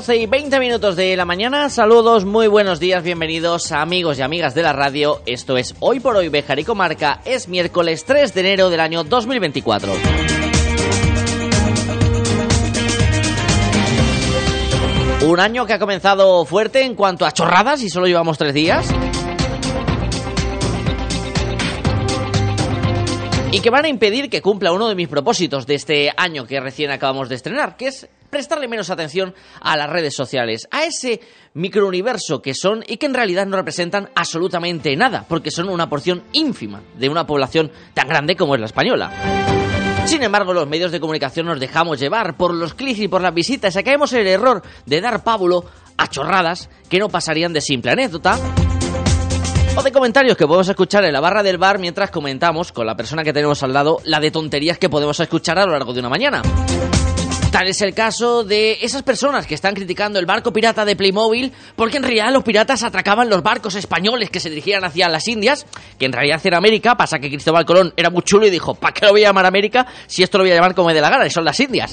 12 y 20 minutos de la mañana, saludos, muy buenos días, bienvenidos amigos y amigas de la radio, esto es Hoy por Hoy Bejar y Comarca, es miércoles 3 de enero del año 2024. Un año que ha comenzado fuerte en cuanto a chorradas y solo llevamos tres días. Y que van a impedir que cumpla uno de mis propósitos de este año que recién acabamos de estrenar, que es prestarle menos atención a las redes sociales, a ese microuniverso que son y que en realidad no representan absolutamente nada, porque son una porción ínfima de una población tan grande como es la española. Sin embargo, los medios de comunicación nos dejamos llevar por los clics y por las visitas y caemos en el error de dar pábulo a chorradas que no pasarían de simple anécdota de comentarios que podemos escuchar en la barra del bar mientras comentamos con la persona que tenemos al lado la de tonterías que podemos escuchar a lo largo de una mañana. Tal es el caso de esas personas que están criticando el barco pirata de Playmobil porque en realidad los piratas atracaban los barcos españoles que se dirigían hacia las Indias, que en realidad era América, pasa que Cristóbal Colón era muy chulo y dijo, ¿para qué lo voy a llamar América si esto lo voy a llamar como me dé la gana y son las Indias?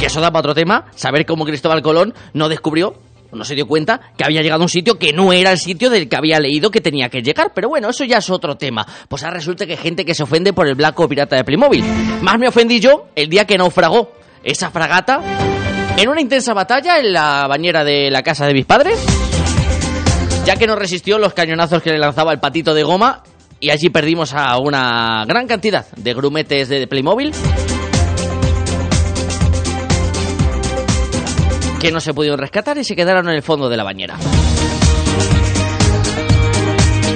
Que eso da para otro tema, saber cómo Cristóbal Colón no descubrió no se dio cuenta que había llegado a un sitio que no era el sitio del que había leído que tenía que llegar. Pero bueno, eso ya es otro tema. Pues ahora resulta que hay gente que se ofende por el blanco pirata de Playmobil. Más me ofendí yo el día que naufragó esa fragata en una intensa batalla en la bañera de la casa de mis padres, ya que no resistió los cañonazos que le lanzaba el patito de goma y allí perdimos a una gran cantidad de grumetes de Playmobil que no se pudieron rescatar y se quedaron en el fondo de la bañera.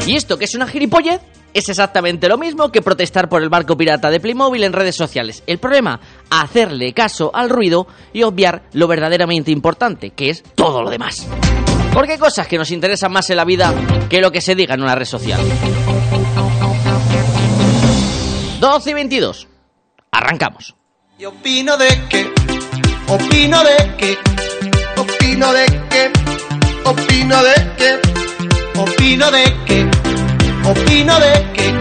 Y esto, que es una gilipollez, es exactamente lo mismo que protestar por el barco pirata de Playmobil en redes sociales. El problema, hacerle caso al ruido y obviar lo verdaderamente importante, que es todo lo demás. Porque hay cosas que nos interesan más en la vida que lo que se diga en una red social. 12 y 22. Arrancamos. Y opino de que, opino de que opino de que, opino de que, opino de que, opino de que,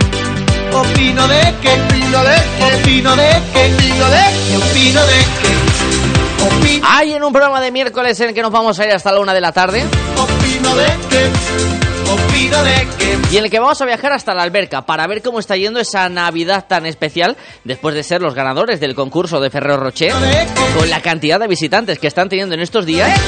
opino de que, opino de que, opino de que, opino de que, opino de que. Hay en un programa de miércoles en el que nos vamos a ir hasta la una de la tarde. Opino de que. Y en el que vamos a viajar hasta la alberca para ver cómo está yendo esa Navidad tan especial después de ser los ganadores del concurso de Ferrero Rocher, con la cantidad de visitantes que están teniendo en estos días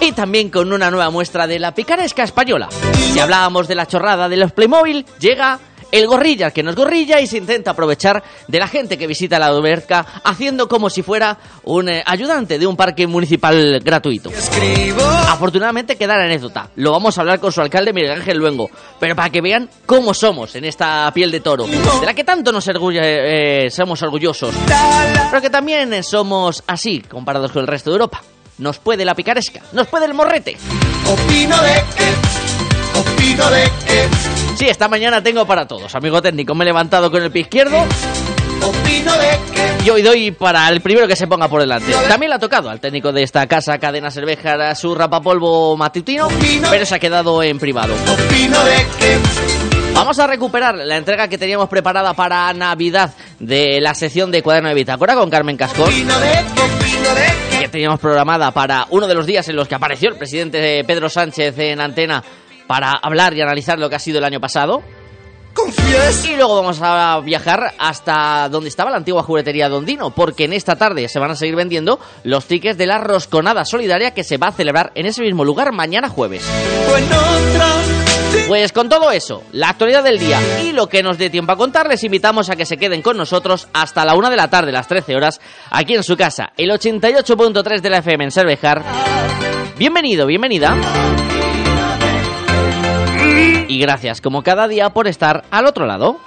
y también con una nueva muestra de la picaresca española. Si hablábamos de la chorrada de los Playmobil, llega el gorrilla, que no es gorrilla y se intenta aprovechar de la gente que visita la alberca haciendo como si fuera un eh, ayudante de un parque municipal gratuito. Afortunadamente queda la anécdota. Lo vamos a hablar con su alcalde Miguel Ángel Luengo, pero para que vean cómo somos en esta piel de toro, de la que tanto nos eh, somos orgullosos, pero que también somos así comparados con el resto de Europa. Nos puede la picaresca, nos puede el morrete. Opino de que Sí, esta mañana tengo para todos. Amigo técnico, me he levantado con el pie izquierdo. Y hoy doy para el primero que se ponga por delante. También le ha tocado al técnico de esta casa, Cadena Cerveja, su rapapolvo matutino, pero se ha quedado en privado. Vamos a recuperar la entrega que teníamos preparada para Navidad de la sección de Cuaderno de Bitácora con Carmen Cascón. Que teníamos programada para uno de los días en los que apareció el presidente Pedro Sánchez en antena para hablar y analizar lo que ha sido el año pasado. Y luego vamos a viajar hasta donde estaba la antigua juguetería Dondino, porque en esta tarde se van a seguir vendiendo los tickets de la Rosconada Solidaria que se va a celebrar en ese mismo lugar mañana jueves. Pues con todo eso, la actualidad del día y lo que nos dé tiempo a contar, les invitamos a que se queden con nosotros hasta la una de la tarde, las 13 horas, aquí en su casa, el 88.3 de la FM en Cervejar. Bienvenido, bienvenida y gracias como cada día por estar al otro lado.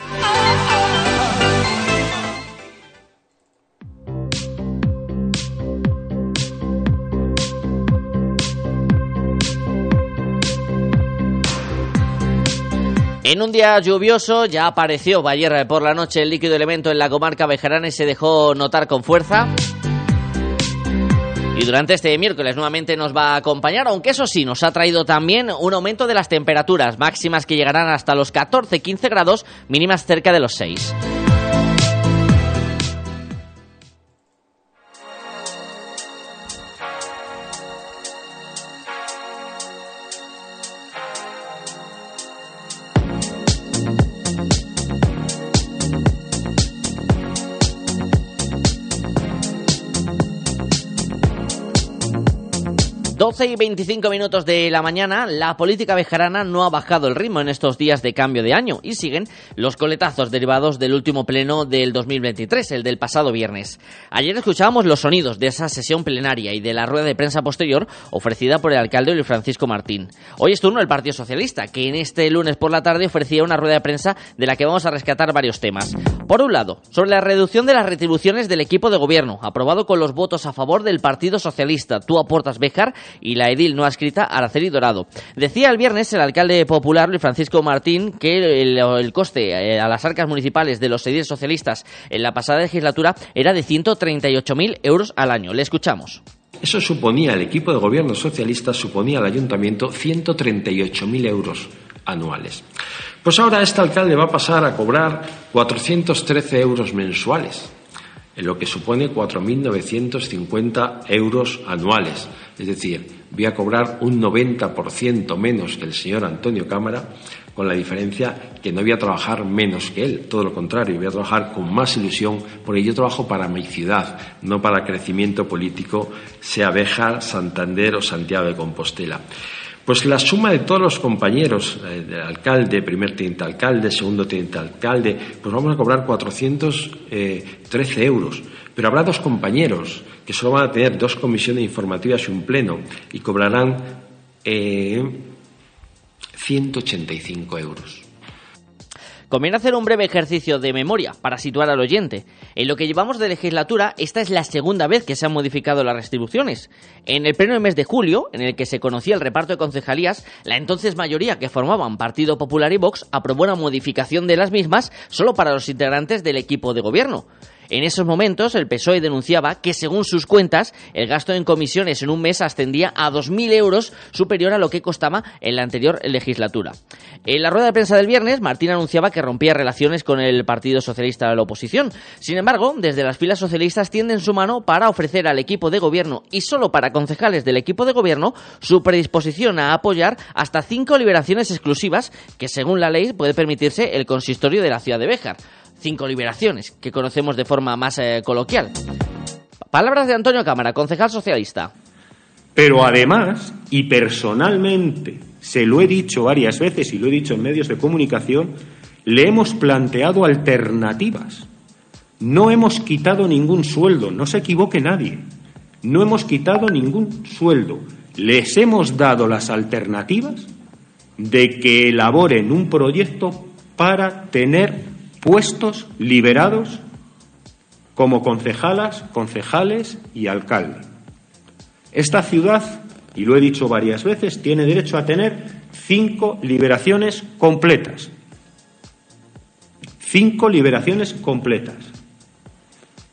En un día lluvioso ya apareció ayer por la noche el líquido elemento en la comarca Bejarana y se dejó notar con fuerza. Y durante este miércoles nuevamente nos va a acompañar, aunque eso sí, nos ha traído también un aumento de las temperaturas máximas que llegarán hasta los 14-15 grados, mínimas cerca de los 6. 12 y 25 minutos de la mañana, la política bejarana no ha bajado el ritmo en estos días de cambio de año y siguen los coletazos derivados del último pleno del 2023, el del pasado viernes. Ayer escuchábamos los sonidos de esa sesión plenaria y de la rueda de prensa posterior ofrecida por el alcalde Luis Francisco Martín. Hoy es turno del Partido Socialista, que en este lunes por la tarde ofrecía una rueda de prensa de la que vamos a rescatar varios temas. Por un lado, sobre la reducción de las retribuciones del equipo de gobierno, aprobado con los votos a favor del Partido Socialista. Tú aportas Bejar y la edil no adscrita Araceli Dorado. Decía el viernes el alcalde popular Luis Francisco Martín que el, coste eh, a las arcas municipales de los ediles socialistas en la pasada legislatura era de 138.000 euros al año. Le escuchamos. Eso suponía, el equipo de gobierno socialista suponía al ayuntamiento 138.000 euros anuales. Pues ahora este alcalde va a pasar a cobrar 413 euros mensuales en lo que supone 4.950 euros anuales. Es decir, voy a cobrar un 90% menos que el señor Antonio Cámara, con la diferencia que no voy a trabajar menos que él, todo lo contrario, voy a trabajar con más ilusión, porque yo trabajo para mi ciudad, no para crecimiento político, sea Béjar, Santander o Santiago de Compostela. Pues la suma de todos los compañeros, eh, alcalde, primer teniente alcalde, segundo teniente alcalde, pues vamos a cobrar 413 eh, euros. Pero habrá dos compañeros que solo van a tener dos comisiones informativas y un pleno y cobrarán 185 eh, euros. Conviene hacer un breve ejercicio de memoria para situar al oyente. En lo que llevamos de legislatura, esta es la segunda vez que se han modificado las restribuciones. En el pleno del mes de julio, en el que se conocía el reparto de concejalías, la entonces mayoría que formaban Partido Popular y Vox aprobó una modificación de las mismas solo para los integrantes del equipo de gobierno. En esos momentos, el PSOE denunciaba que, según sus cuentas, el gasto en comisiones en un mes ascendía a 2.000 euros, superior a lo que costaba en la anterior legislatura. En la rueda de prensa del viernes, Martín anunciaba que rompía relaciones con el Partido Socialista de la oposición. Sin embargo, desde las filas socialistas tienden su mano para ofrecer al equipo de gobierno y solo para concejales del equipo de gobierno su predisposición a apoyar hasta cinco liberaciones exclusivas que, según la ley, puede permitirse el consistorio de la ciudad de Béjar cinco liberaciones, que conocemos de forma más eh, coloquial. Palabras de Antonio Cámara, concejal socialista. Pero además, y personalmente, se lo he dicho varias veces y lo he dicho en medios de comunicación, le hemos planteado alternativas. No hemos quitado ningún sueldo, no se equivoque nadie. No hemos quitado ningún sueldo. Les hemos dado las alternativas de que elaboren un proyecto para tener puestos liberados como concejalas, concejales y alcalde. Esta ciudad, y lo he dicho varias veces, tiene derecho a tener cinco liberaciones completas. Cinco liberaciones completas.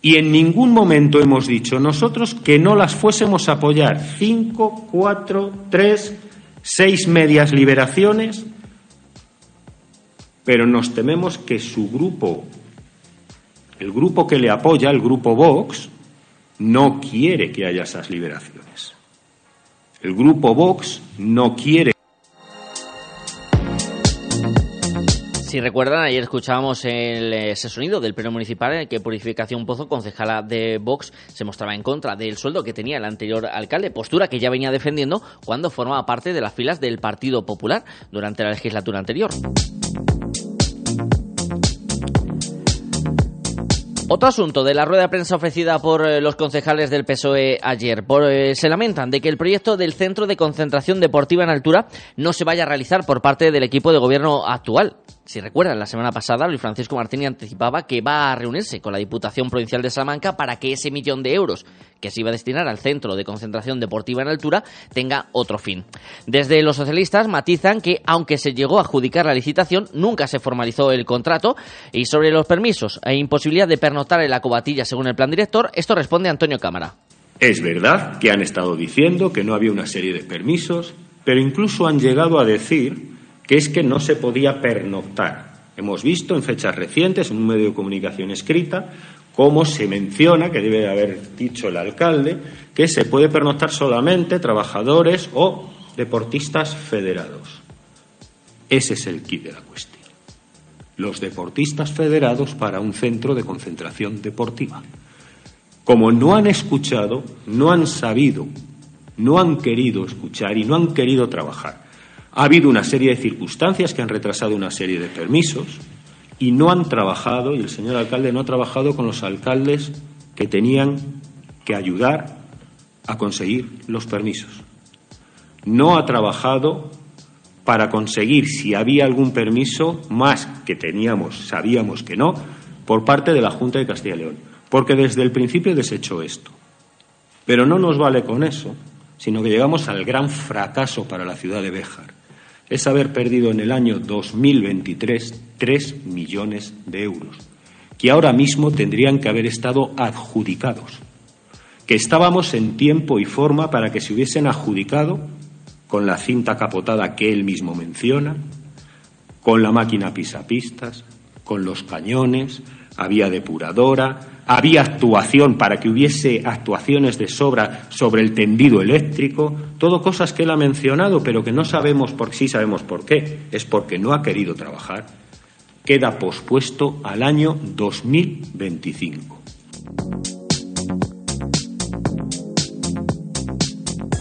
Y en ningún momento hemos dicho nosotros que no las fuésemos a apoyar. Cinco, cuatro, tres, seis medias liberaciones pero nos tememos que su grupo, el grupo que le apoya, el grupo Vox, no quiere que haya esas liberaciones. El grupo Vox no quiere. Si recuerdan, ayer escuchábamos el, ese sonido del pleno municipal en el que Purificación Pozo, concejala de Vox, se mostraba en contra del sueldo que tenía el anterior alcalde, postura que ya venía defendiendo cuando formaba parte de las filas del Partido Popular durante la legislatura anterior. Otro asunto de la rueda de prensa ofrecida por eh, los concejales del PSOE ayer. Eh, se lamentan de que el proyecto del Centro de Concentración Deportiva en Altura no se vaya a realizar por parte del equipo de gobierno actual. Si recuerdan, la semana pasada Luis Francisco Martínez anticipaba que va a reunirse con la Diputación Provincial de Salamanca para que ese millón de euros que se iba a destinar al Centro de Concentración Deportiva en Altura tenga otro fin. Desde los socialistas matizan que, aunque se llegó a adjudicar la licitación, nunca se formalizó el contrato y sobre los permisos e imposibilidad de pernoctar en la cobatilla según el plan director, esto responde Antonio Cámara. Es verdad que han estado diciendo que no había una serie de permisos, pero incluso han llegado a decir que es que no se podía pernoctar. Hemos visto en fechas recientes, en un medio de comunicación escrita, cómo se menciona, que debe haber dicho el alcalde, que se puede pernoctar solamente trabajadores o deportistas federados. Ese es el kit de la cuestión. Los deportistas federados para un centro de concentración deportiva. Como no han escuchado, no han sabido, no han querido escuchar y no han querido trabajar ha habido una serie de circunstancias que han retrasado una serie de permisos y no han trabajado, y el señor alcalde no ha trabajado con los alcaldes que tenían que ayudar a conseguir los permisos. No ha trabajado para conseguir, si había algún permiso, más que teníamos, sabíamos que no, por parte de la Junta de Castilla y León. Porque desde el principio desechó esto. Pero no nos vale con eso, sino que llegamos al gran fracaso para la ciudad de Béjar es haber perdido en el año 2023 tres millones de euros, que ahora mismo tendrían que haber estado adjudicados, que estábamos en tiempo y forma para que se hubiesen adjudicado con la cinta capotada que él mismo menciona, con la máquina pisapistas, con los cañones, había depuradora, había actuación para que hubiese actuaciones de sobra sobre el tendido eléctrico, todo cosas que él ha mencionado, pero que no sabemos por sí sabemos por qué. Es porque no ha querido trabajar. Queda pospuesto al año 2025.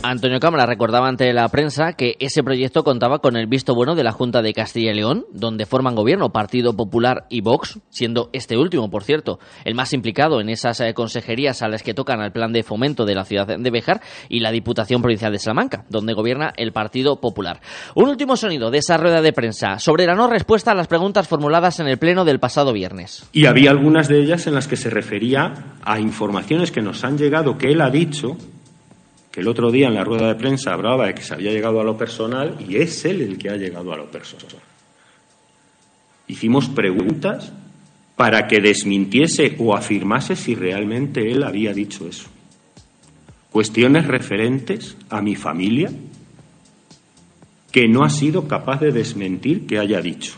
Antonio Cámara recordaba ante la prensa que ese proyecto contaba con el visto bueno de la Junta de Castilla y León, donde forman gobierno Partido Popular y Vox, siendo este último, por cierto, el más implicado en esas eh, consejerías a las que tocan al plan de fomento de la ciudad de Béjar y la Diputación Provincial de Salamanca, donde gobierna el Partido Popular. Un último sonido de esa rueda de prensa sobre la no respuesta a las preguntas formuladas en el pleno del pasado viernes. Y había algunas de ellas en las que se refería a informaciones que nos han llegado que él ha dicho que el otro día en la rueda de prensa hablaba de que se había llegado a lo personal y es él el que ha llegado a lo personal. Hicimos preguntas para que desmintiese o afirmase si realmente él había dicho eso. Cuestiones referentes a mi familia que no ha sido capaz de desmentir que haya dicho.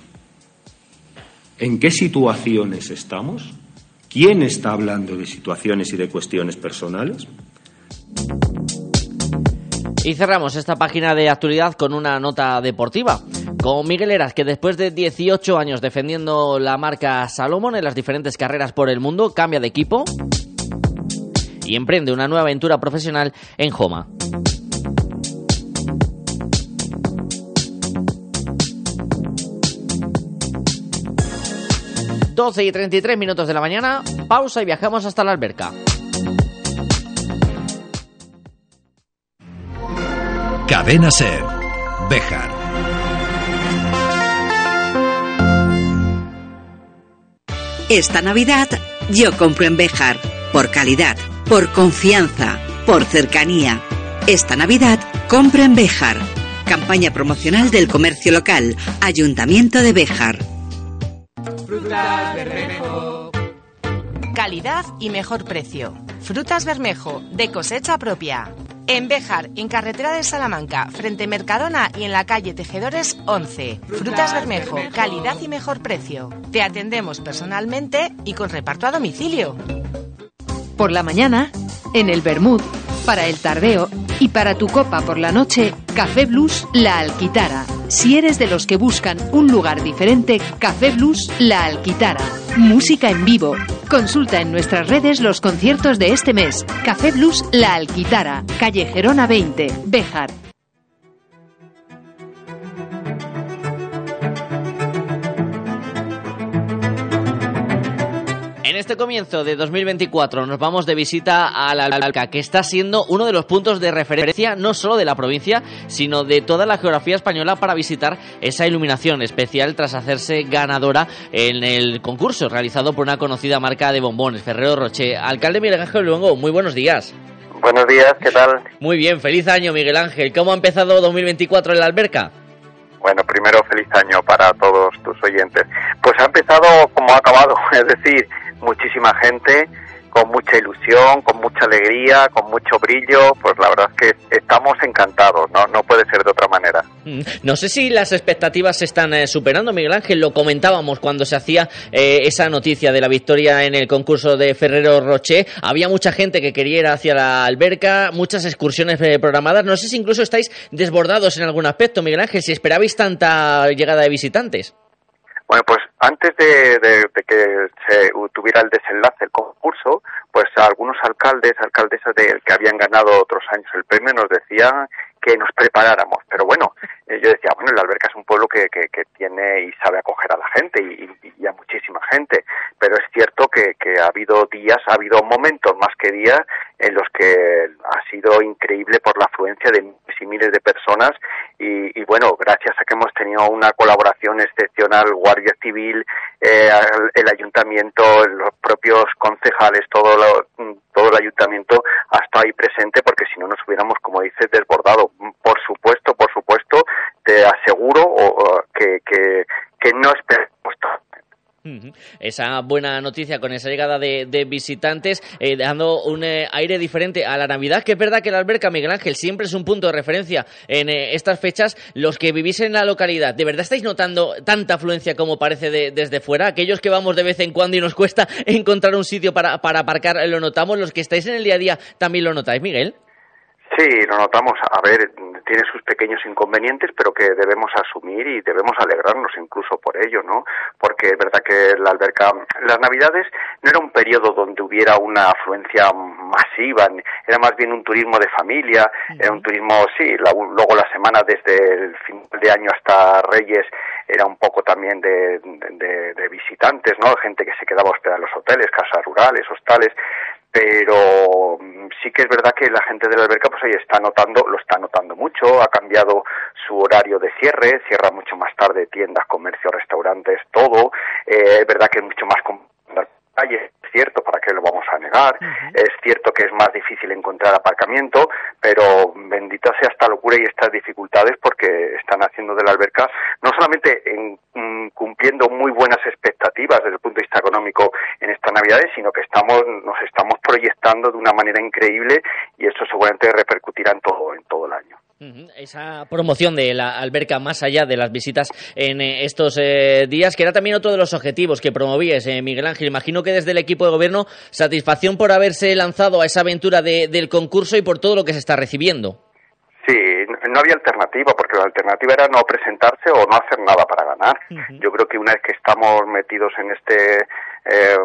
¿En qué situaciones estamos? ¿Quién está hablando de situaciones y de cuestiones personales? Y cerramos esta página de actualidad con una nota deportiva. Con Miguel Eras, que después de 18 años defendiendo la marca Salomon en las diferentes carreras por el mundo, cambia de equipo y emprende una nueva aventura profesional en Homa. ...12 y 33 minutos de la mañana... ...pausa y viajamos hasta la alberca. Cadena Ser. Bejar. Esta Navidad yo compro en Bejar. Por calidad, por confianza, por cercanía. Esta Navidad compro en Bejar. Campaña promocional del comercio local. Ayuntamiento de Bejar. Frutas Bermejo. Calidad y mejor precio. Frutas Bermejo, de cosecha propia. En Béjar, en carretera de Salamanca, frente Mercadona y en la calle Tejedores 11. Frutas Bermejo, calidad y mejor precio. Te atendemos personalmente y con reparto a domicilio. Por la mañana, en el Bermud, para el tardeo y para tu copa por la noche, Café Blues La Alquitara. Si eres de los que buscan un lugar diferente, Café Blues La Alquitara. Música en vivo. Consulta en nuestras redes los conciertos de este mes. Café Blues La Alquitara, calle Gerona 20, Béjar. En este comienzo de 2024 nos vamos de visita a la Alberca, que está siendo uno de los puntos de referencia no solo de la provincia, sino de toda la geografía española para visitar esa iluminación especial tras hacerse ganadora en el concurso realizado por una conocida marca de bombones, Ferrero Rocher. Alcalde Miguel Ángel Luengo, muy buenos días. Buenos días, ¿qué tal? Muy bien, feliz año Miguel Ángel. ¿Cómo ha empezado 2024 en la alberca? Bueno, primero feliz año para todos tus oyentes. Pues ha empezado como ha acabado, es decir, muchísima gente, con mucha ilusión, con mucha alegría, con mucho brillo, pues la verdad es que estamos encantados, no, no puede ser de otra manera. Mm, no sé si las expectativas se están eh, superando, Miguel Ángel, lo comentábamos cuando se hacía eh, esa noticia de la victoria en el concurso de Ferrero Rocher, había mucha gente que quería ir hacia la alberca, muchas excursiones eh, programadas, no sé si incluso estáis desbordados en algún aspecto, Miguel Ángel, si esperabais tanta llegada de visitantes. Bueno, pues antes de, que se tuviera el desenlace el concurso, pues algunos alcaldes, alcaldesas de, que habían ganado otros años el premio nos decían que nos preparáramos. Pero bueno, eh, yo decía, bueno, la alberca es un pueblo que, que, tiene y sabe acoger a la gente y, a muchísima gente, pero es cierto que, que, ha habido días, ha habido momentos más que días en los que ha sido increíble por la afluencia de miles y miles de personas y, y bueno, gracias a que hemos tenido una colaboración excepcional, Guardia Civil, eh, el ayuntamiento, los propios concejales, todo, todo el ayuntamiento ha estado ahí presente porque si no nos hubiéramos, como dices, desbordado. Por supuesto, por supuesto, te aseguro que, que, que no esperamos esa buena noticia con esa llegada de, visitantes, eh, dando un eh, aire diferente a la Navidad, que es verdad que la alberca Miguel Ángel siempre es un punto de referencia en eh, estas fechas. Los que vivís en la localidad, ¿de verdad estáis notando tanta afluencia como parece desde fuera? Aquellos que vamos de vez en cuando y nos cuesta encontrar un sitio para, para aparcar, lo notamos. Los que estáis en el día a día también lo notáis, Miguel. Sí, lo notamos. A ver, tiene sus pequeños inconvenientes, pero que debemos asumir y debemos alegrarnos incluso por ello, ¿no? Porque es verdad que la alberca, las Navidades no era un periodo donde hubiera una afluencia masiva, era más bien un turismo de familia, era un turismo, sí, luego la semana desde el fin de año hasta Reyes era un poco también de, de visitantes, ¿no? Gente que se quedaba hospedada en los hoteles, casas rurales, hostales, pero mm, sí que es verdad que la gente de la alberca pues ahí está notando, lo está notando mucho, ha cambiado su horario de cierre, cierra mucho más tarde tiendas, comercios, restaurantes, todo, eh, es verdad que es mucho más calle, es cierto, ¿para qué lo vamos a negar? Es cierto que es más difícil encontrar aparcamiento, pero bendita sea esta locura y estas dificultades porque están haciendo de la alberca no solamente en, mm, cumpliendo muy buenas expectativas desde el punto de vista económico en estas navidades, sino que estamos, nos estamos proyectando de una manera increíble y eso seguramente repercutirá en todo, en todo el año. Esa promoción de la alberca más allá de las visitas en eh, estos eh, días, que era también otro de los objetivos que promovías, eh, Miguel Ángel. Imagino que desde el equipo de gobierno, satisfacción por haberse lanzado a esa aventura del concurso y por todo lo que se está recibiendo. Sí, no había alternativa, porque la alternativa era no presentarse o no hacer nada para ganar. Yo creo que una vez que estamos metidos en este eh,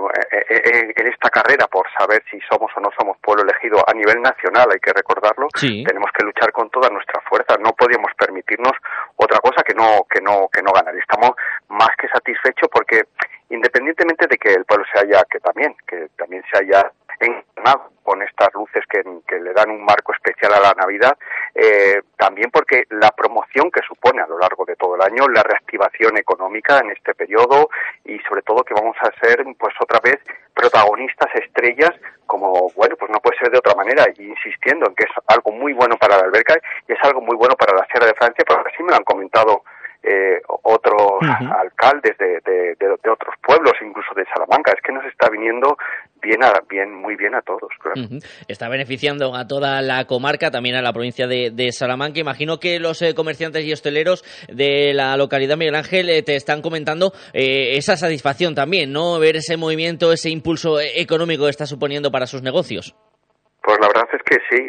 en esta carrera por saber si somos o no somos pueblo elegido a nivel nacional, hay que recordarlo, tenemos que luchar con toda nuestra fuerza. No podíamos permitirnos otra cosa que no que no que no ganar. Estamos más que satisfechos porque independientemente de que el pueblo se haya que también que también se haya encarnado con estas luces que, le dan un marco especial a la Navidad, eh, también porque la promoción que supone a lo largo de todo el año, la reactivación económica en este periodo y sobre todo que vamos a ser pues otra vez protagonistas estrellas como bueno pues no puede ser de otra manera insistiendo en que es algo muy bueno para la alberca y es algo muy bueno para la Sierra de Francia porque así me lo han comentado eh, otros alcaldes de, de, otros pueblos, incluso de Salamanca. Es que nos está viniendo bien, a, bien muy bien a todos. Está beneficiando a toda la comarca, también a la provincia de, Salamanca. Imagino que los eh, comerciantes y hosteleros de la localidad Miguel Ángel eh, te están comentando esa satisfacción también, ¿no? Ver ese movimiento, ese impulso económico que está suponiendo para sus negocios. Pues la verdad es que sí,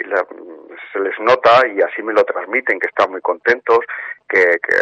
se les nota y así me lo transmiten, que están muy contentos, que, que,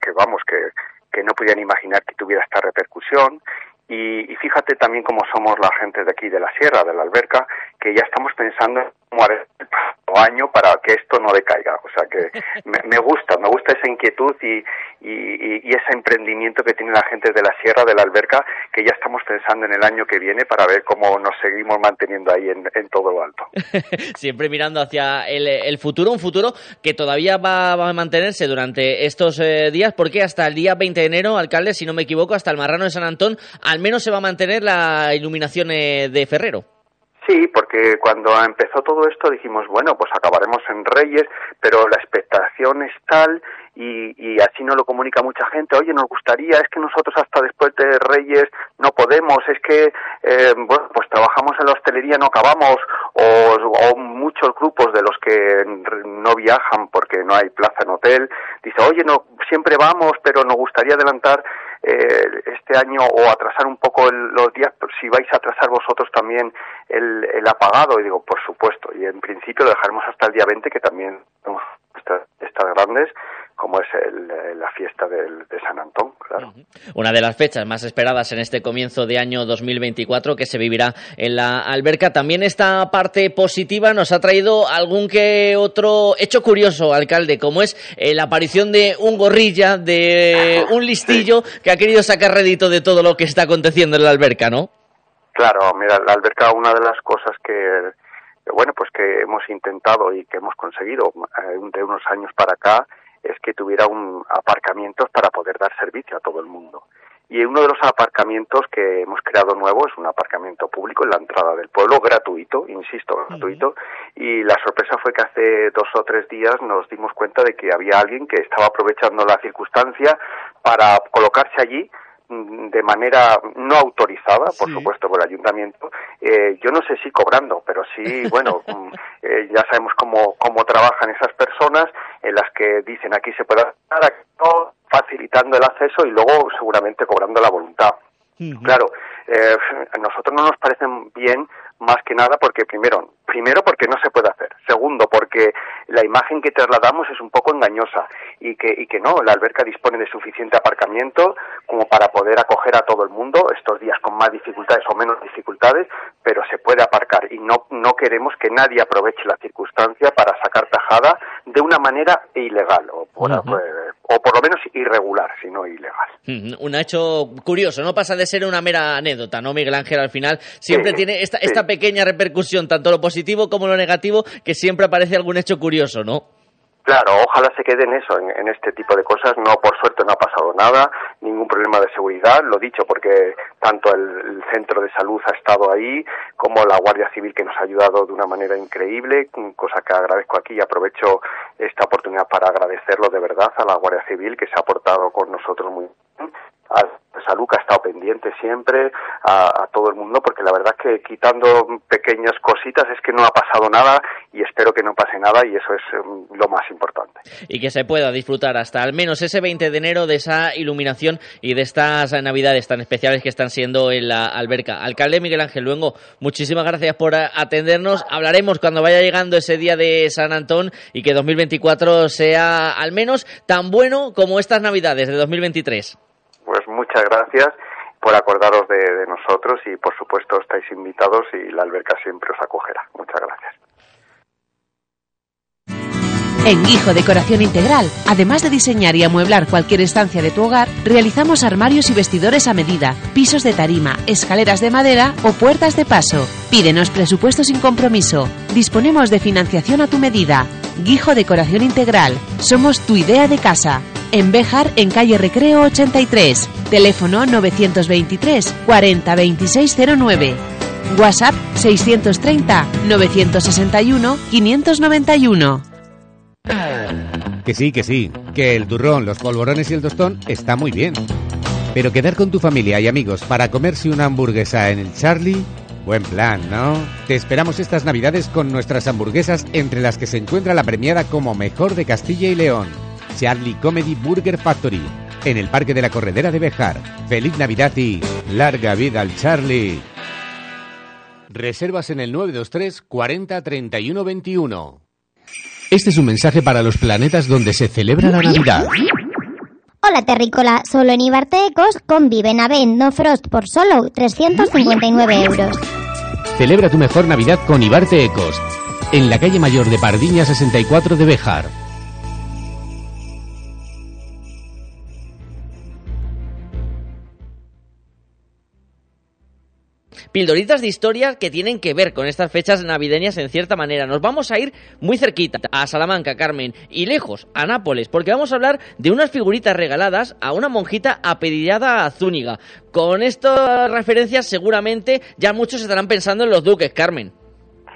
que, vamos, que, que no podían imaginar que tuviera esta repercusión. Y, fíjate también cómo somos la gente de aquí de la sierra, de la alberca, que ya estamos pensando en año para que esto no decaiga. O sea que me, gusta, me gusta esa inquietud y, y, ese emprendimiento que tiene la gente de la Sierra de la Alberca, que ya estamos pensando en el año que viene para ver cómo nos seguimos manteniendo ahí en, todo lo alto. Siempre mirando hacia el, futuro, un futuro que todavía va, a mantenerse durante estos eh, días, porque hasta el día 20 de enero, alcalde, si no me equivoco, hasta el Marrano de San Antón, al menos se va a mantener la iluminación eh, de Ferrero. Sí, porque cuando empezó todo esto dijimos, bueno, pues acabaremos en Reyes, pero la expectación es tal y, y, así nos lo comunica mucha gente, oye, nos gustaría, es que nosotros hasta después de Reyes no podemos, es que, eh, bueno, pues trabajamos en la hostelería, no acabamos, o, o, muchos grupos de los que no viajan porque no hay plaza en hotel, dice, oye, no, siempre vamos, pero nos gustaría adelantar eh, este año o atrasar un poco los días, si vais a atrasar vosotros también el, el apagado, y digo, por supuesto, y en principio lo dejaremos hasta el día 20, que también tenemos estas grandes, como es la fiesta de San Antón, claro. Una de las fechas más esperadas en este comienzo de año 2024 que se vivirá en la alberca. También esta parte positiva nos ha traído algún que otro hecho curioso, alcalde, como es eh, la aparición de un gorrilla, de un listillo que ha querido sacar rédito de todo lo que está aconteciendo en la alberca, ¿no? Claro, mira, la alberca, una de las cosas que bueno, pues que hemos intentado y que hemos conseguido eh, de unos años para acá es que tuviera un aparcamientos para poder dar servicio a todo el mundo. Y uno de los aparcamientos que hemos creado nuevo es un aparcamiento público en la entrada del pueblo, gratuito, insisto, gratuito. Y la sorpresa fue que hace dos o tres días nos dimos cuenta de que había alguien que estaba aprovechando la circunstancia para colocarse allí de manera no autorizada, por supuesto, por el ayuntamiento. Eh, yo no sé si cobrando, pero sí, bueno, mm, eh, ya sabemos cómo, cómo trabajan esas personas en las que dicen aquí se puede hacer, facilitando el acceso y luego seguramente cobrando la voluntad. Claro, eh, a nosotros no nos parecen bien más que nada porque primero, primero porque no se puede hacer, segundo porque la imagen que trasladamos es un poco engañosa y que, y que no, la alberca dispone de suficiente aparcamiento como para poder acoger a todo el mundo estos días con más dificultades o menos dificultades, pero se puede aparcar y no, no queremos que nadie aproveche la circunstancia para sacar tajada de una manera ilegal o por, o por lo menos irregular, si no ilegal. Un hecho curioso, no pasa de ser una mera anécdota, ¿no, Miguel Ángel? Al final siempre tiene esta, esta pequeña repercusión, tanto lo positivo como lo negativo, que siempre aparece algún hecho curioso, ¿no? Claro, ojalá se quede en eso, en, este tipo de cosas. No, por suerte no ha pasado nada, ningún problema de seguridad, lo dicho, porque tanto el, centro de salud ha estado ahí, como la Guardia Civil que nos ha ayudado de una manera increíble, cosa que agradezco aquí y aprovecho esta oportunidad para agradecerlo de verdad a la Guardia Civil que se ha portado con nosotros muy bien a Salud ha estado pendiente siempre, a, todo el mundo, porque la verdad es que quitando pequeñas cositas es que no ha pasado nada y espero que no pase nada y eso es em, lo más importante. Y que se pueda disfrutar hasta al menos ese 20 de enero de esa iluminación y de estas navidades tan especiales que están siendo en la alberca. Alcalde Miguel Ángel Luengo, muchísimas gracias por atendernos. Hablaremos cuando vaya llegando ese día de San Antón y que 2024 sea al menos tan bueno como estas navidades de 2023 pues muchas gracias por acordaros de, nosotros y por supuesto estáis invitados y la alberca siempre os acogerá. Muchas gracias. En Guijo Decoración Integral, además de diseñar y amueblar cualquier estancia de tu hogar, realizamos armarios y vestidores a medida, pisos de tarima, escaleras de madera o puertas de paso. Pídenos presupuesto sin compromiso. Disponemos de financiación a tu medida. Guijo Decoración Integral. Somos tu idea de casa en Béjar, en calle Recreo 83. Teléfono 923 40 2609. WhatsApp 630 961 591. Que sí, que sí, que el turrón, los polvorones y el tostón está muy bien. Pero quedar con tu familia y amigos para comerse una hamburguesa en el Charlie, buen plan, ¿no? Te esperamos estas navidades con nuestras hamburguesas entre las que se encuentra la premiada como mejor de Castilla y León. Charlie Comedy Burger Factory, en el Parque de la Corredera de Bejar. Feliz Navidad y larga vida al Charlie. Reservas en el 923 40 31 21. Este es un mensaje para los planetas donde se celebra la Navidad. Hola Terrícola, solo en Ibartecos convive Navent No Frost por solo 359 euros. Celebra tu mejor Navidad con Ibarte Ecos en la calle mayor de Pardiña 64 de Béjar. Pildoritas de historia que tienen que ver con estas fechas navideñas en cierta manera. Nos vamos a ir muy cerquita, a Salamanca, Carmen, y lejos, a Nápoles, porque vamos a hablar de unas figuritas regaladas a una monjita apellidada a Zúñiga. Con estas referencias seguramente ya muchos estarán pensando en los duques, Carmen.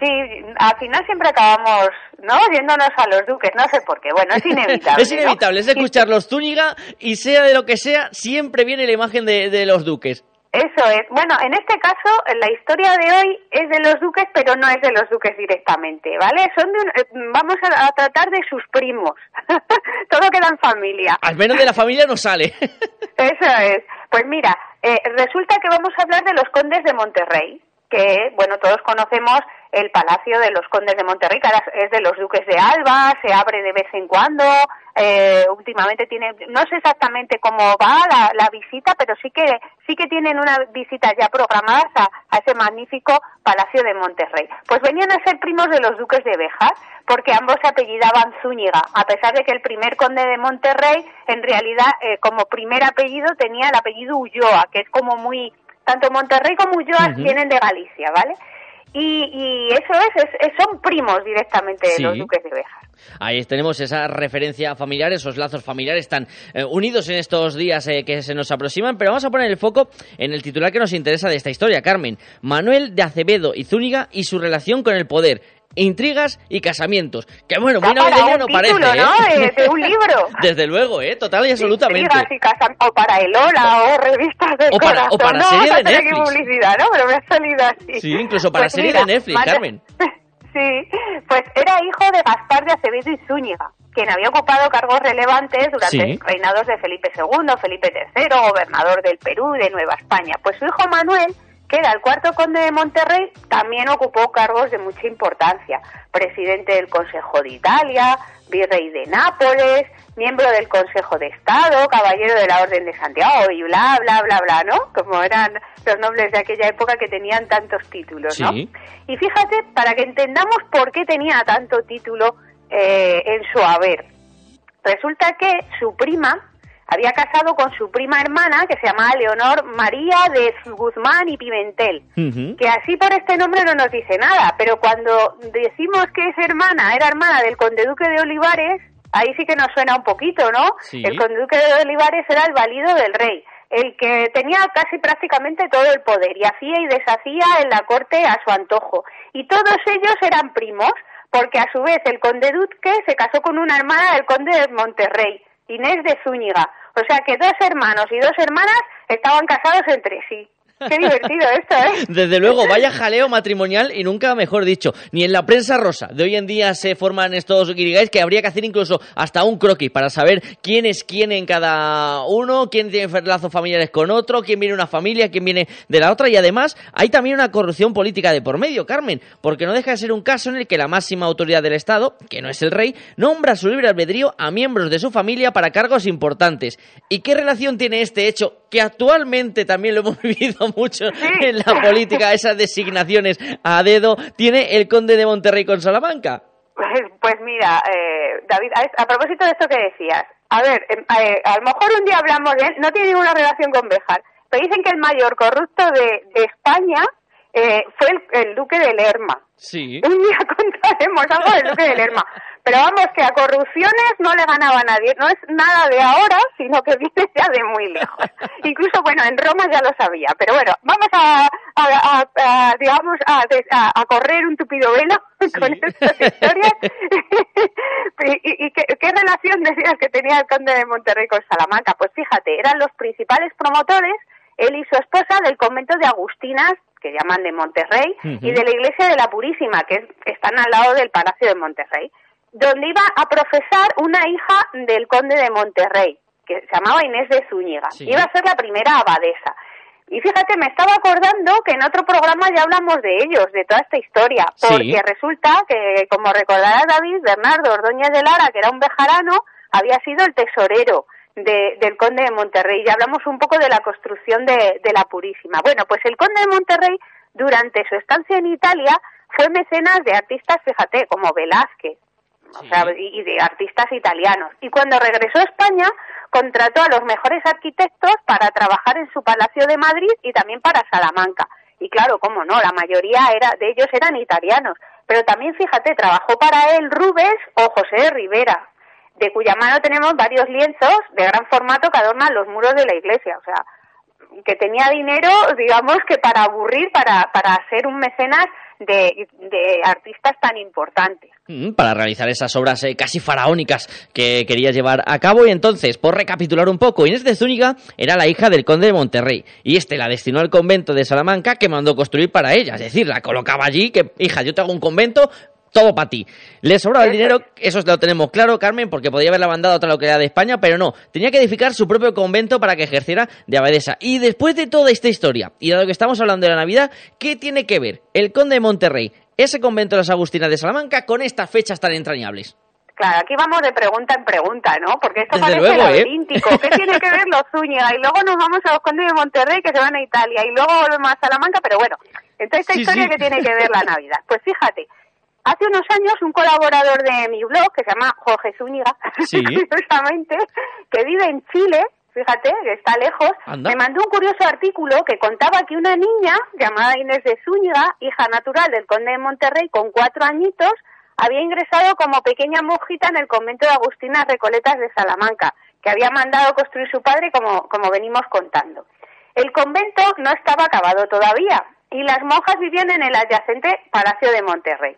Sí, al final siempre acabamos, ¿no? Yéndonos a los duques, no sé por qué. Bueno, es inevitable. es inevitable, es escuchar los Zúñiga y sea de lo que sea, siempre viene la imagen de, de los duques. Eso es. Bueno, en este caso, la historia de hoy es de los duques, pero no es de los duques directamente, ¿vale? Son de eh, vamos a, tratar de sus primos. Todo queda en familia. Al menos de la familia no sale. Eso es. Pues mira, eh, resulta que vamos a hablar de los condes de Monterrey, que, bueno, todos conocemos el Palacio de los Condes de Monterrey, que es de los Duques de Alba, se abre de vez en cuando, eh, últimamente tiene, no sé exactamente cómo va la, visita, pero sí que sí que tienen una visita ya programada a, ese magnífico Palacio de Monterrey. Pues venían a ser primos de los Duques de Béjar, porque ambos se apellidaban Zúñiga, a pesar de que el primer conde de Monterrey, en realidad, eh, como primer apellido tenía el apellido Ulloa, que es como muy tanto Monterrey como Ulloa vienen de Galicia, ¿vale? Y, eso es, son primos directamente de los duques de Béjar. Ahí tenemos esa referencia familiar, esos lazos familiares están eh, unidos en estos días eh, que se nos aproximan, pero vamos a poner el foco en el titular que nos interesa de esta historia, Carmen. Manuel de Acevedo y Zúñiga y su relación con el poder intrigas y casamientos. Que bueno, muy navideño no parece, ¿eh? De, un libro. Desde luego, ¿eh? Total y absolutamente. o para el o revistas de o para, O para no, serie de Netflix. publicidad, ¿no? Pero me ha salido así. Sí, incluso para pues serie de Netflix, Carmen. Sí, pues era hijo de Gaspar de Acevedo y Zúñiga, quien había ocupado cargos relevantes durante los reinados de Felipe II, Felipe III, gobernador del Perú y de Nueva España. Pues su hijo Manuel que era el cuarto conde de Monterrey, también ocupó cargos de mucha importancia. Presidente del Consejo de Italia, virrey de Nápoles, miembro del Consejo de Estado, caballero de la Orden de Santiago y bla, bla, bla, bla, ¿no? Como eran los nobles de aquella época que tenían tantos títulos, ¿no? Y fíjate, para que entendamos por qué tenía tanto título eh, en su haber. Resulta que su prima, había casado con su prima hermana, que se llamaba Leonor María de Guzmán y Pimentel, que así por este nombre no nos dice nada, pero cuando decimos que es hermana, era hermana del conde duque de Olivares, ahí sí que nos suena un poquito, ¿no? El conde duque de Olivares era el valido del rey, el que tenía casi prácticamente todo el poder y hacía y deshacía en la corte a su antojo. Y todos ellos eran primos, porque a su vez el conde duque se casó con una hermana del conde de Monterrey, Inés de Zúñiga. O sea que dos hermanos y dos hermanas estaban casados entre sí. Qué divertido esto, ¿eh? Desde luego, vaya jaleo matrimonial y nunca mejor dicho. Ni en la prensa rosa de hoy en día se forman estos guirigais que habría que hacer incluso hasta un croquis para saber quién es quién en cada uno, quién tiene lazos familiares con otro, quién viene de una familia, quién viene de la otra. Y además hay también una corrupción política de por medio, Carmen, porque no deja de ser un caso en el que la máxima autoridad del Estado, que no es el rey, nombra su libre albedrío a miembros de su familia para cargos importantes. ¿Y qué relación tiene este hecho que actualmente también lo hemos vivido mucho en la política, esas designaciones a dedo, tiene el conde de Monterrey con Salamanca. Pues, pues mira, eh, David, a, propósito de esto que decías, a ver, em, eh, a lo mejor un día hablamos de él, no tiene ninguna relación con Bejar, pero dicen que el mayor corrupto de, España eh, fue el, duque de Lerma. Sí. Un día contaremos algo del duque de Lerma. Pero vamos, que a corrupciones no le ganaba nadie. No es nada de ahora, sino que viene ya de muy lejos. Incluso, bueno, en Roma ya lo sabía. Pero bueno, vamos a, digamos, a, correr un tupido velo con estas historias. ¿Y, qué, qué, relación decías que tenía el conde de Monterrey con Salamanca? Pues fíjate, eran los principales promotores, él y su esposa, del convento de Agustinas que llaman de Monterrey, y de la iglesia de la Purísima, que están al lado del Palacio de Monterrey donde iba a profesar una hija del conde de Monterrey, que se llamaba Inés de Zúñiga. Iba a ser la primera abadesa. Y fíjate, me estaba acordando que en otro programa ya hablamos de ellos, de toda esta historia, porque resulta que, como recordará David, Bernardo Ordóñez de Lara, que era un bejarano, había sido el tesorero del conde de Monterrey. Y hablamos un poco de la construcción de, de la Purísima. Bueno, pues el conde de Monterrey, durante su estancia en Italia, fue mecenas de artistas, fíjate, como Velázquez, o sea, y, de artistas italianos. Y cuando regresó a España, contrató a los mejores arquitectos para trabajar en su Palacio de Madrid y también para Salamanca. Y claro, cómo no, la mayoría era, de ellos eran italianos. Pero también, fíjate, trabajó para él Rubens o José Rivera, de cuya mano tenemos varios lienzos de gran formato que adornan los muros de la iglesia. O sea, que tenía dinero, digamos, que para aburrir, para, para ser un mecenas de, de artistas tan importantes. Mm, para realizar esas obras eh, casi faraónicas que quería llevar a cabo. Y entonces, por recapitular un poco, Inés de Zúñiga era la hija del conde de Monterrey y este la destinó al convento de Salamanca que mandó construir para ella. Es decir, la colocaba allí, que hija, yo te hago un convento, todo para ti. Le sobraba el dinero, eso lo tenemos claro, Carmen, porque podía haberla mandado a otra localidad de España, pero no, tenía que edificar su propio convento para que ejerciera de abadesa. Y después de toda esta historia, y dado que estamos hablando de la Navidad, ¿qué tiene que ver el conde de Monterrey, ese convento de las Agustinas de Salamanca, con estas fechas tan entrañables? Claro, aquí vamos de pregunta en pregunta, ¿no? Porque esto Desde parece luego, ¿eh? laberíntico. ¿Qué tiene que ver los Zúñiga? Y luego nos vamos a los condes de Monterrey que se van a Italia y luego volvemos a Salamanca, pero bueno, entonces esta Sí, historia sí. que tiene que ver la Navidad. Pues fíjate, hace unos años un colaborador de mi blog, que se llama Jorge Zúñiga, Sí. curiosamente, que vive en Chile, fíjate, que está lejos, Anda. me mandó un curioso artículo que contaba que una niña llamada Inés de Zúñiga, hija natural del conde de Monterrey, con cuatro añitos, había ingresado como pequeña monjita en el convento de Agustinas Recoletas de Salamanca, que había mandado construir su padre, como, como venimos contando. El convento no estaba acabado todavía y las monjas vivían en el adyacente Palacio de Monterrey.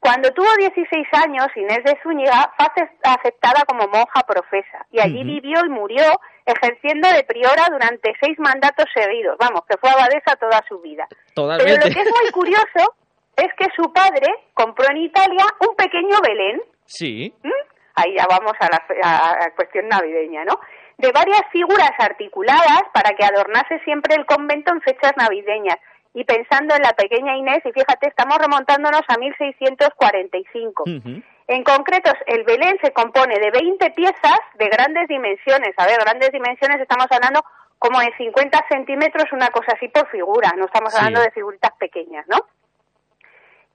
Cuando tuvo 16 años, Inés de Zúñiga fue ace- aceptada como monja profesa y allí vivió y murió ejerciendo de priora durante seis mandatos seguidos. Vamos, que fue abadesa toda su vida. Pero lo que es muy curioso es que su padre compró en Italia un pequeño Belén, Sí. ¿m? ahí ya vamos a la, a la cuestión navideña, ¿no? De varias figuras articuladas para que adornase siempre el convento en fechas navideñas. Y pensando en la pequeña Inés, y fíjate, estamos remontándonos a 1645. En concreto, el Belén se compone de 20 piezas de grandes dimensiones. A ver, grandes dimensiones estamos hablando como de 50 centímetros, una cosa así por figura. No estamos Sí. hablando de figuritas pequeñas, ¿no?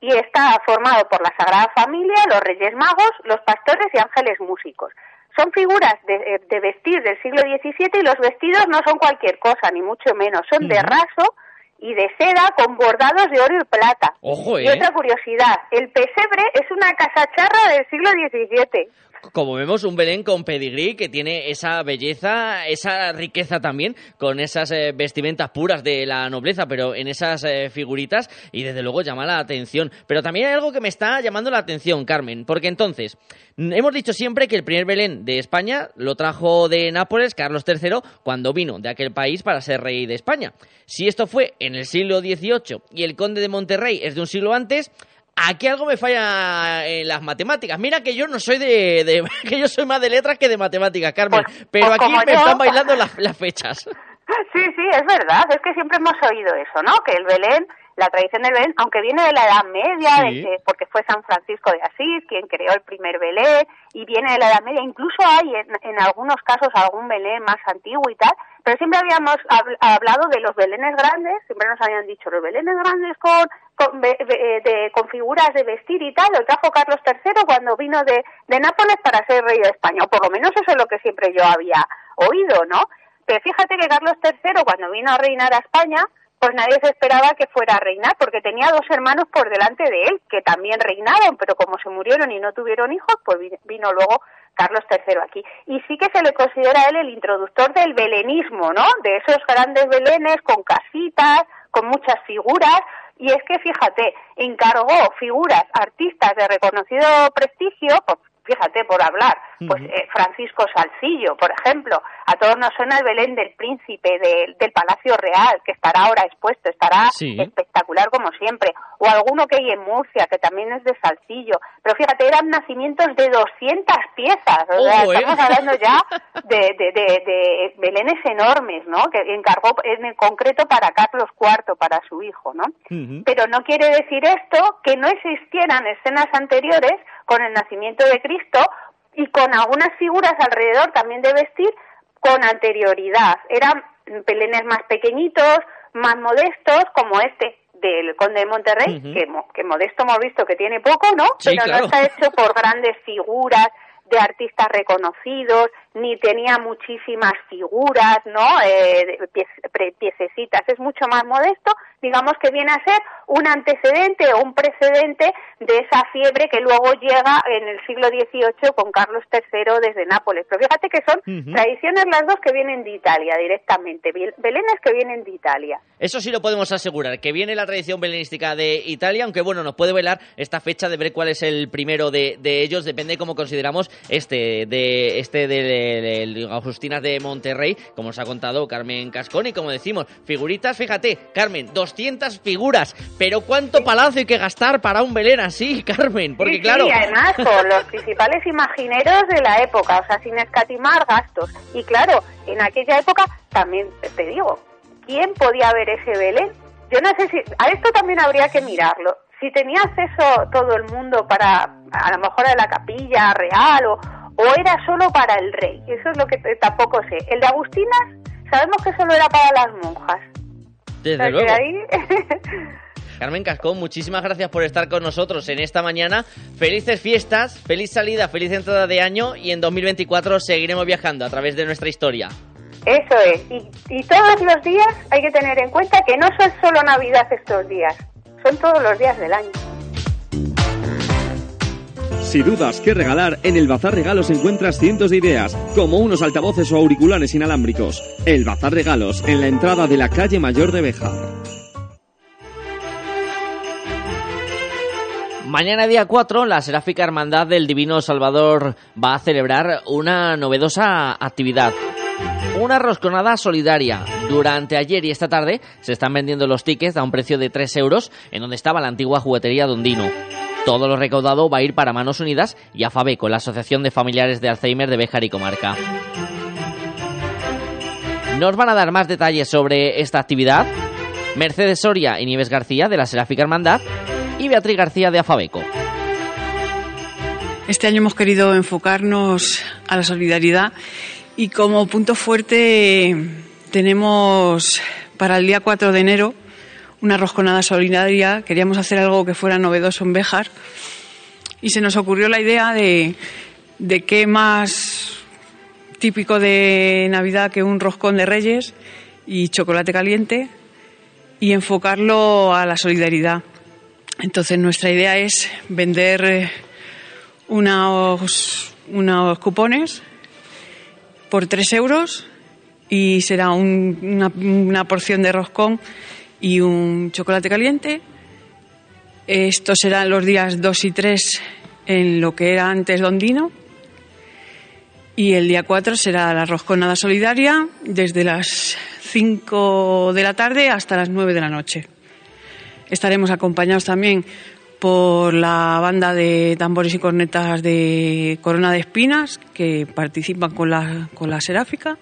Y está formado por la Sagrada Familia, los Reyes Magos, los pastores y ángeles músicos. Son figuras de, eh, de vestir del siglo XVII y los vestidos no son cualquier cosa, ni mucho menos. Son de raso y de seda con bordados de oro y plata. Ojo, Y ¿eh? otra curiosidad, el pesebre es una casacharra del siglo XVII. Como vemos, un Belén con pedigrí que tiene esa belleza, esa riqueza también, con esas eh, vestimentas puras de la nobleza, pero en esas eh, figuritas, y desde luego llama la atención. Pero también hay algo que me está llamando la atención, Carmen, porque entonces, hemos dicho siempre que el primer Belén de España lo trajo de Nápoles Carlos III cuando vino de aquel país para ser rey de España. Si esto fue en el siglo XVIII y el conde de Monterrey es de un siglo antes, Aquí algo me falla en las matemáticas. Mira que yo no soy de, de- que yo soy más de letras que de matemáticas, Carmen. pero pues aquí me yo. están bailando las, las fechas. Sí, sí, es verdad. Es que siempre hemos oído eso, ¿no? Que el Belén, la tradición del Belén, aunque viene de la Edad Media, Sí. de que- porque fue San Francisco de Asís quien creó el primer Belén, y viene de la Edad Media, incluso hay en, en algunos casos algún Belén más antiguo y tal, pero siempre habíamos habl- hablado de los Belenes grandes, siempre nos habían dicho los Belenes grandes con, con, be- de, con figuras de vestir y tal, lo trajo Carlos III cuando vino de, de Nápoles para ser rey de España, o por lo menos eso es lo que siempre yo había oído, ¿no? Pero fíjate que Carlos III, cuando vino a reinar a España, pues nadie se esperaba que fuera a reinar, porque tenía dos hermanos por delante de él, que también reinaron, pero como se murieron y no tuvieron hijos, pues vi- vino luego Carlos III aquí. Y sí que se le considera a él el introductor del belenismo, ¿no? De esos grandes belenes con casitas, con muchas figuras, y es que fíjate, encargó figuras, artistas de reconocido prestigio, pues fíjate por hablar, pues eh, Francisco Salcillo, por ejemplo, a todos nos suena el Belén del Príncipe, del- del Palacio Real, que estará ahora expuesto, estará Sí. espectacular como siempre, o alguno que hay en Murcia, que también es de Salcillo, pero fíjate, eran nacimientos de 200 piezas, o sea, ¿eh? estamos hablando ya de, de, de, de belenes enormes, ¿no?, que encargó en concreto para Carlos IV, para su hijo, ¿no? Pero no quiere decir esto que no existieran escenas anteriores con el nacimiento de Cristo y con algunas figuras alrededor también de vestir con anterioridad. Eran pelenes más pequeñitos, más modestos, como este. del Conde de Monterrey, que, que, Modesto hemos visto que tiene poco, ¿no? Pero no está hecho por grandes figuras de artistas reconocidos, ni tenía muchísimas figuras, ¿no? Eh, piececitas, es mucho más modesto, digamos que viene a ser un antecedente o un precedente de esa fiebre que luego llega en el siglo XVIII con Carlos III desde Nápoles. Pero fíjate que son tradiciones las dos que vienen de Italia directamente, belenes que vienen de Italia. Eso sí lo podemos asegurar, que viene la tradición belenística de Italia, aunque bueno, nos puede velar esta fecha de ver cuál es el primero de, de ellos, depende de cómo consideramos este de este de Agustinas de Monterrey, como os ha contado Carmen Cascón, y como decimos, figuritas, fíjate, Carmen, 200 figuras, pero ¿cuánto palacio hay que gastar para un Belén así, Carmen? Porque claro... Sí, además con los principales imagineros de la época, o sea, sin escatimar gastos. Y claro, en aquella época, también te digo, ¿quién podía ver ese Belén? Yo no sé si... A esto también habría que mirarlo si tenía acceso todo el mundo para a lo mejor a la capilla real o, o era solo para el rey. Eso es lo que tampoco sé. El de Agustinas sabemos que solo era para las monjas. Desde luego. Carmen Cascón, muchísimas gracias por estar con nosotros en esta mañana. Felices fiestas, feliz salida, feliz entrada de año y en 2024 seguiremos viajando a través de nuestra historia. Eso es. Y, y todos los días hay que tener en cuenta que no son solo Navidad estos días, son todos los días del año. Si dudas qué regalar, en el Bazar Regalos encuentras cientos de ideas, como unos altavoces o auriculares inalámbricos. El Bazar Regalos, en la entrada de la calle Mayor de Beja. Mañana día 4, la Seráfica Hermandad del Divino Salvador va a celebrar una novedosa actividad. Una rosconada solidaria. Durante ayer y esta tarde se están vendiendo los tickets a un precio de 3 euros en donde estaba la antigua juguetería Dondino. Todo lo recaudado va a ir para Manos Unidas y a la Asociación de Familiares de Alzheimer de Béjar y Comarca. Nos van a dar más detalles sobre esta actividad Mercedes Soria y Nieves García de la Seráfica Hermandad y Beatriz García de Afabeco. Este año hemos querido enfocarnos a la solidaridad y como punto fuerte tenemos para el día 4 de enero una rosconada solidaria, queríamos hacer algo que fuera novedoso en Béjar y se nos ocurrió la idea de, de qué más típico de Navidad que un roscón de Reyes y chocolate caliente y enfocarlo a la solidaridad. Entonces nuestra idea es vender eh, unos, unos cupones por tres euros y será una, una porción de roscón y un chocolate caliente. Estos serán los días 2 y 3 en lo que era antes Dondino. Y el día 4 será la rosconada solidaria desde las 5 de la tarde hasta las 9 de la noche. Estaremos acompañados también por la banda de tambores y cornetas de Corona de Espinas que participan con la, con la seráfica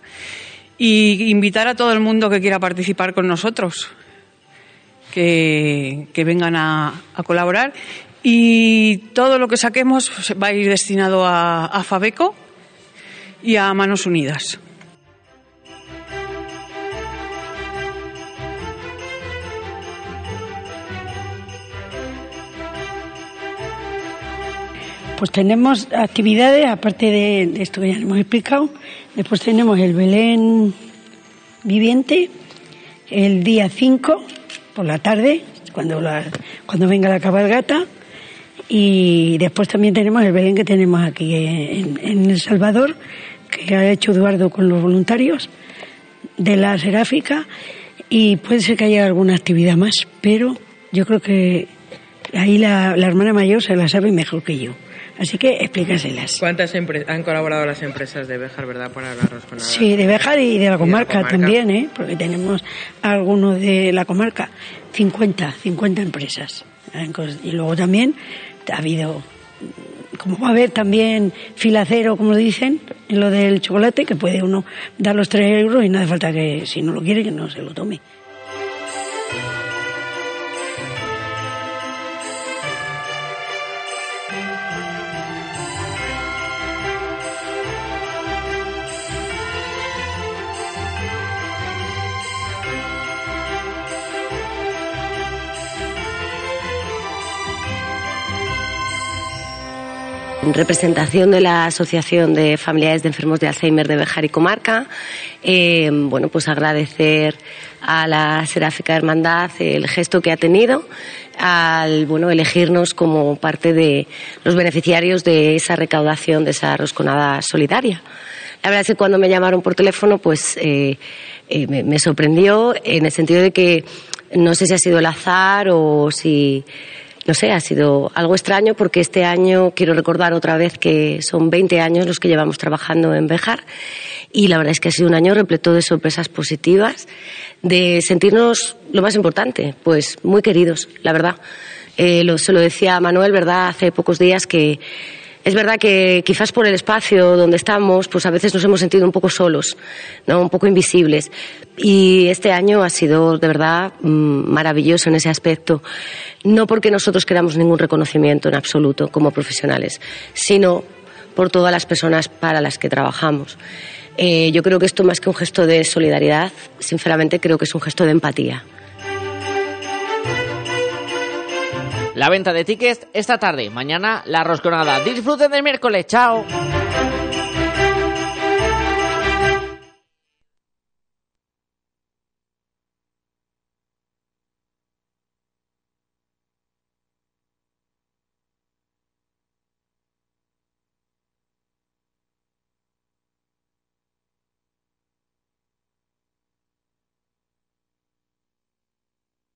y invitar a todo el mundo que quiera participar con nosotros que, vengan a, colaborar y todo lo que saquemos va a ir destinado a, a Fabeco y a Manos Unidas. Pues tenemos actividades, aparte de, esto que ya hemos explicado. Después tenemos el Belén viviente el día 5 por la tarde, cuando, cuando venga la cabalgata. Y después también tenemos el Belén que tenemos aquí en, El Salvador, que ha hecho Eduardo con los voluntarios de la Seráfica. Y puede ser que haya alguna actividad más, pero yo creo que ahí la, la hermana mayor se la sabe mejor que yo. Así que explícaselas. ¿Cuántas han colaborado las empresas de Béjar, verdad, para arroz con Sí, de Béjar y de la comarca, también, ¿eh? Porque tenemos algunos de la comarca, 50, 50 empresas. Y luego también ha habido, como va a haber también filacero, como dicen, en lo del chocolate, que puede uno dar los 3 euros y no hace falta que, si no lo quiere, que no se lo tome. Representación de la Asociación de Familiares de Enfermos de Alzheimer de Bejar y Comarca. Eh, bueno, pues agradecer a la Seráfica Hermandad el gesto que ha tenido al bueno elegirnos como parte de los beneficiarios de esa recaudación de esa rosconada solidaria. La verdad es que cuando me llamaron por teléfono, pues eh, eh, me, me sorprendió en el sentido de que no sé si ha sido el azar o si no sé, ha sido algo extraño porque este año quiero recordar otra vez que son 20 años los que llevamos trabajando en Bejar y la verdad es que ha sido un año repleto de sorpresas positivas, de sentirnos lo más importante, pues muy queridos, la verdad. Eh, lo, se lo decía Manuel, ¿verdad?, hace pocos días que es verdad que quizás por el espacio donde estamos, pues a veces nos hemos sentido un poco solos, un poco invisibles. Y este año ha sido de verdad mm, maravilloso en ese aspecto. No porque nosotros queramos ningún reconocimiento en absoluto como profesionales, sino por todas las personas para las que trabajamos. Eh, yo creo que esto más que un gesto de solidaridad, sinceramente creo que es un gesto de empatía. La venta de tickets esta tarde, mañana la rosconada. Disfruten del miércoles, chao.